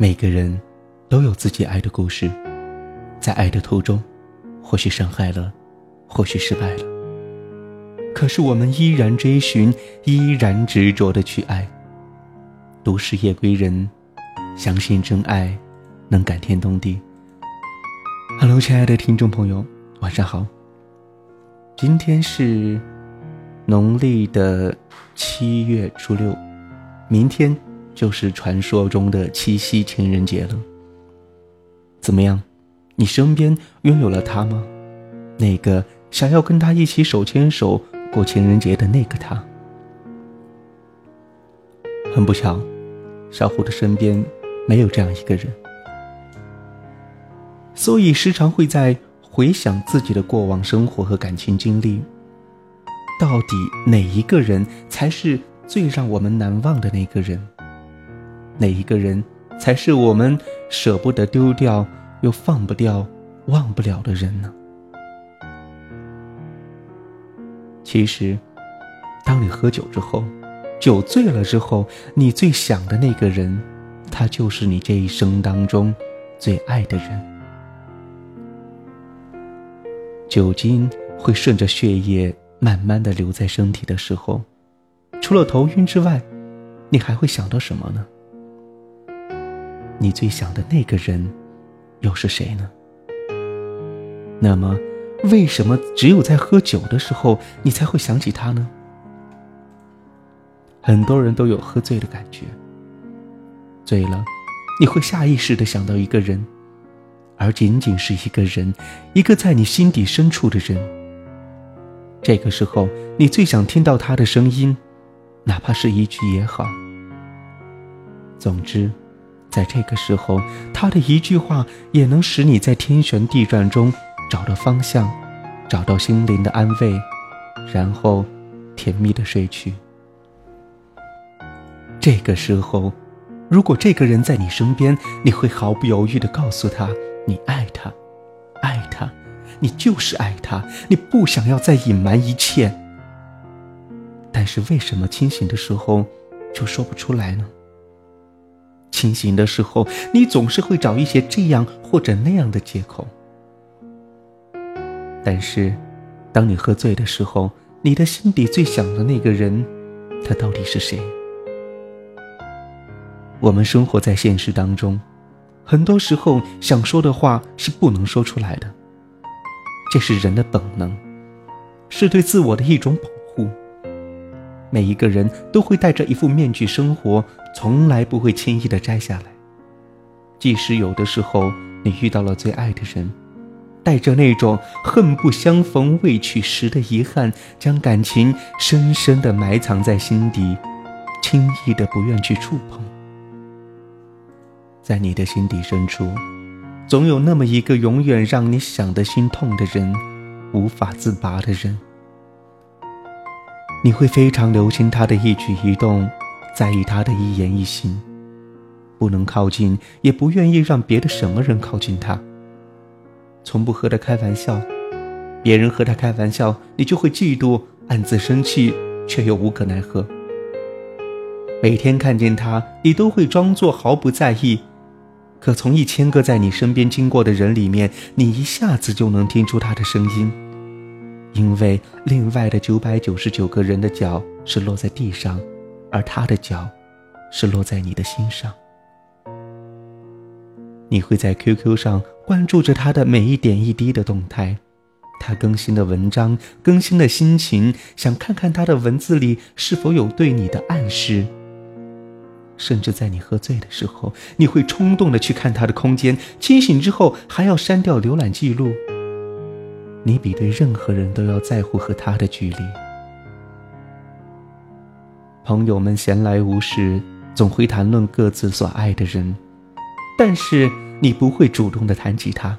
每个人都有自己爱的故事，在爱的途中，或许伤害了，或许失败了。可是我们依然追寻，依然执着的去爱。独是夜归人，相信真爱能感天动地。Hello，亲爱的听众朋友，晚上好。今天是农历的七月初六，明天。就是传说中的七夕情人节了。怎么样，你身边拥有了他吗？那个想要跟他一起手牵手过情人节的那个他。很不巧，小虎的身边没有这样一个人，所以时常会在回想自己的过往生活和感情经历。到底哪一个人才是最让我们难忘的那个人？哪一个人才是我们舍不得丢掉又放不掉、忘不了的人呢？其实，当你喝酒之后，酒醉了之后，你最想的那个人，他就是你这一生当中最爱的人。酒精会顺着血液慢慢的留在身体的时候，除了头晕之外，你还会想到什么呢？你最想的那个人，又是谁呢？那么，为什么只有在喝酒的时候，你才会想起他呢？很多人都有喝醉的感觉。醉了，你会下意识的想到一个人，而仅仅是一个人，一个在你心底深处的人。这个时候，你最想听到他的声音，哪怕是一句也好。总之。在这个时候，他的一句话也能使你在天旋地转中找到方向，找到心灵的安慰，然后甜蜜的睡去。这个时候，如果这个人在你身边，你会毫不犹豫地告诉他你爱他，爱他，你就是爱他，你不想要再隐瞒一切。但是为什么清醒的时候就说不出来呢？清醒的时候，你总是会找一些这样或者那样的借口。但是，当你喝醉的时候，你的心底最想的那个人，他到底是谁？我们生活在现实当中，很多时候想说的话是不能说出来的，这是人的本能，是对自我的一种保护。每一个人都会戴着一副面具生活。从来不会轻易的摘下来，即使有的时候你遇到了最爱的人，带着那种恨不相逢未娶时的遗憾，将感情深深的埋藏在心底，轻易的不愿去触碰。在你的心底深处，总有那么一个永远让你想的心痛的人，无法自拔的人，你会非常留心他的一举一动。在意他的一言一行，不能靠近，也不愿意让别的什么人靠近他。从不和他开玩笑，别人和他开玩笑，你就会嫉妒，暗自生气，却又无可奈何。每天看见他，你都会装作毫不在意，可从一千个在你身边经过的人里面，你一下子就能听出他的声音，因为另外的九百九十九个人的脚是落在地上。而他的脚，是落在你的心上。你会在 QQ 上关注着他的每一点一滴的动态，他更新的文章、更新的心情，想看看他的文字里是否有对你的暗示。甚至在你喝醉的时候，你会冲动的去看他的空间，清醒之后还要删掉浏览记录。你比对任何人都要在乎和他的距离。朋友们闲来无事，总会谈论各自所爱的人，但是你不会主动的谈起他，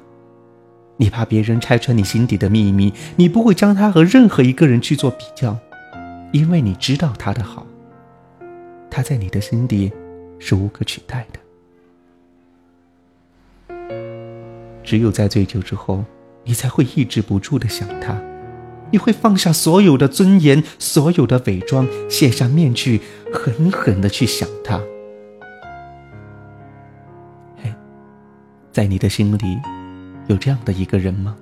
你怕别人拆穿你心底的秘密，你不会将他和任何一个人去做比较，因为你知道他的好，他在你的心底是无可取代的。只有在醉酒之后，你才会抑制不住的想他。你会放下所有的尊严，所有的伪装，卸下面具，狠狠的去想他。嘿在你的心里，有这样的一个人吗？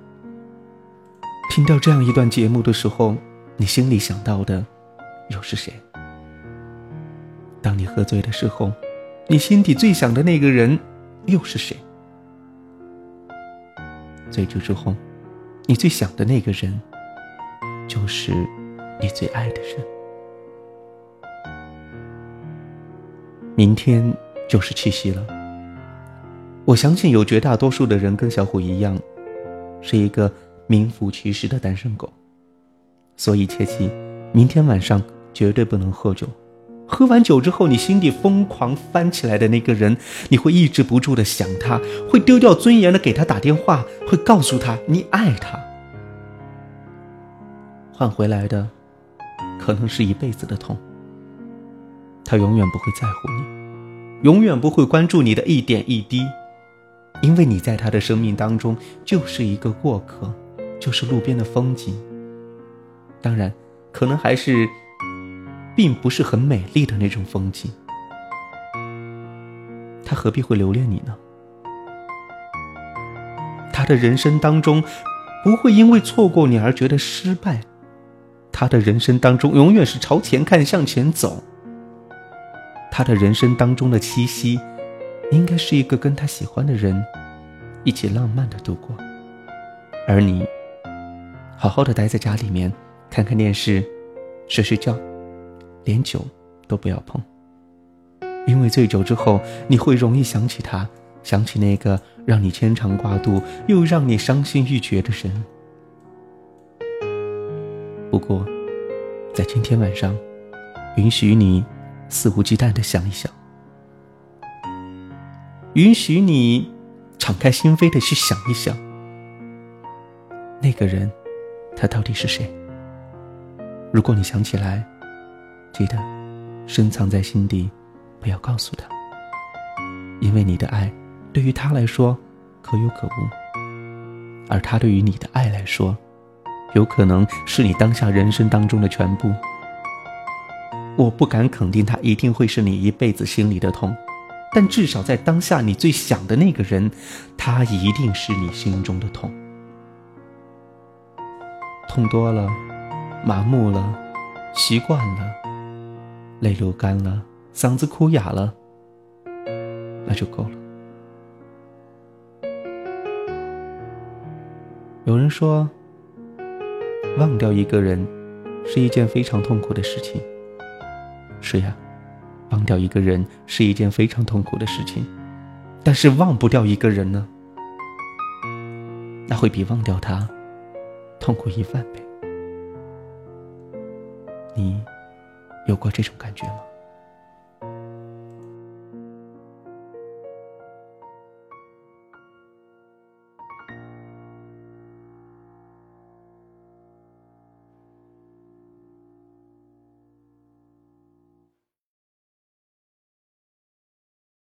听到这样一段节目的时候，你心里想到的又是谁？当你喝醉的时候，你心底最想的那个人又是谁？醉酒之后，你最想的那个人，就是你最爱的人。明天就是七夕了，我相信有绝大多数的人跟小虎一样，是一个名副其实的单身狗，所以切记，明天晚上绝对不能喝酒。喝完酒之后，你心底疯狂翻起来的那个人，你会抑制不住的想他，会丢掉尊严的给他打电话，会告诉他你爱他。换回来的，可能是一辈子的痛。他永远不会在乎你，永远不会关注你的一点一滴，因为你在他的生命当中就是一个过客，就是路边的风景。当然，可能还是。并不是很美丽的那种风景，他何必会留恋你呢？他的人生当中不会因为错过你而觉得失败，他的人生当中永远是朝前看，向前走。他的人生当中的七夕，应该是一个跟他喜欢的人一起浪漫的度过，而你好好的待在家里面，看看电视，睡睡觉。连酒都不要碰，因为醉酒之后，你会容易想起他，想起那个让你牵肠挂肚又让你伤心欲绝的人。不过，在今天晚上，允许你肆无忌惮的想一想，允许你敞开心扉的去想一想，那个人，他到底是谁？如果你想起来。记得，深藏在心底，不要告诉他。因为你的爱，对于他来说可有可无，而他对于你的爱来说，有可能是你当下人生当中的全部。我不敢肯定他一定会是你一辈子心里的痛，但至少在当下你最想的那个人，他一定是你心中的痛。痛多了，麻木了，习惯了。泪流干了，嗓子哭哑了，那就够了。有人说，忘掉一个人是一件非常痛苦的事情。是呀，忘掉一个人是一件非常痛苦的事情。但是忘不掉一个人呢？那会比忘掉他痛苦一万倍。你。有过这种感觉吗？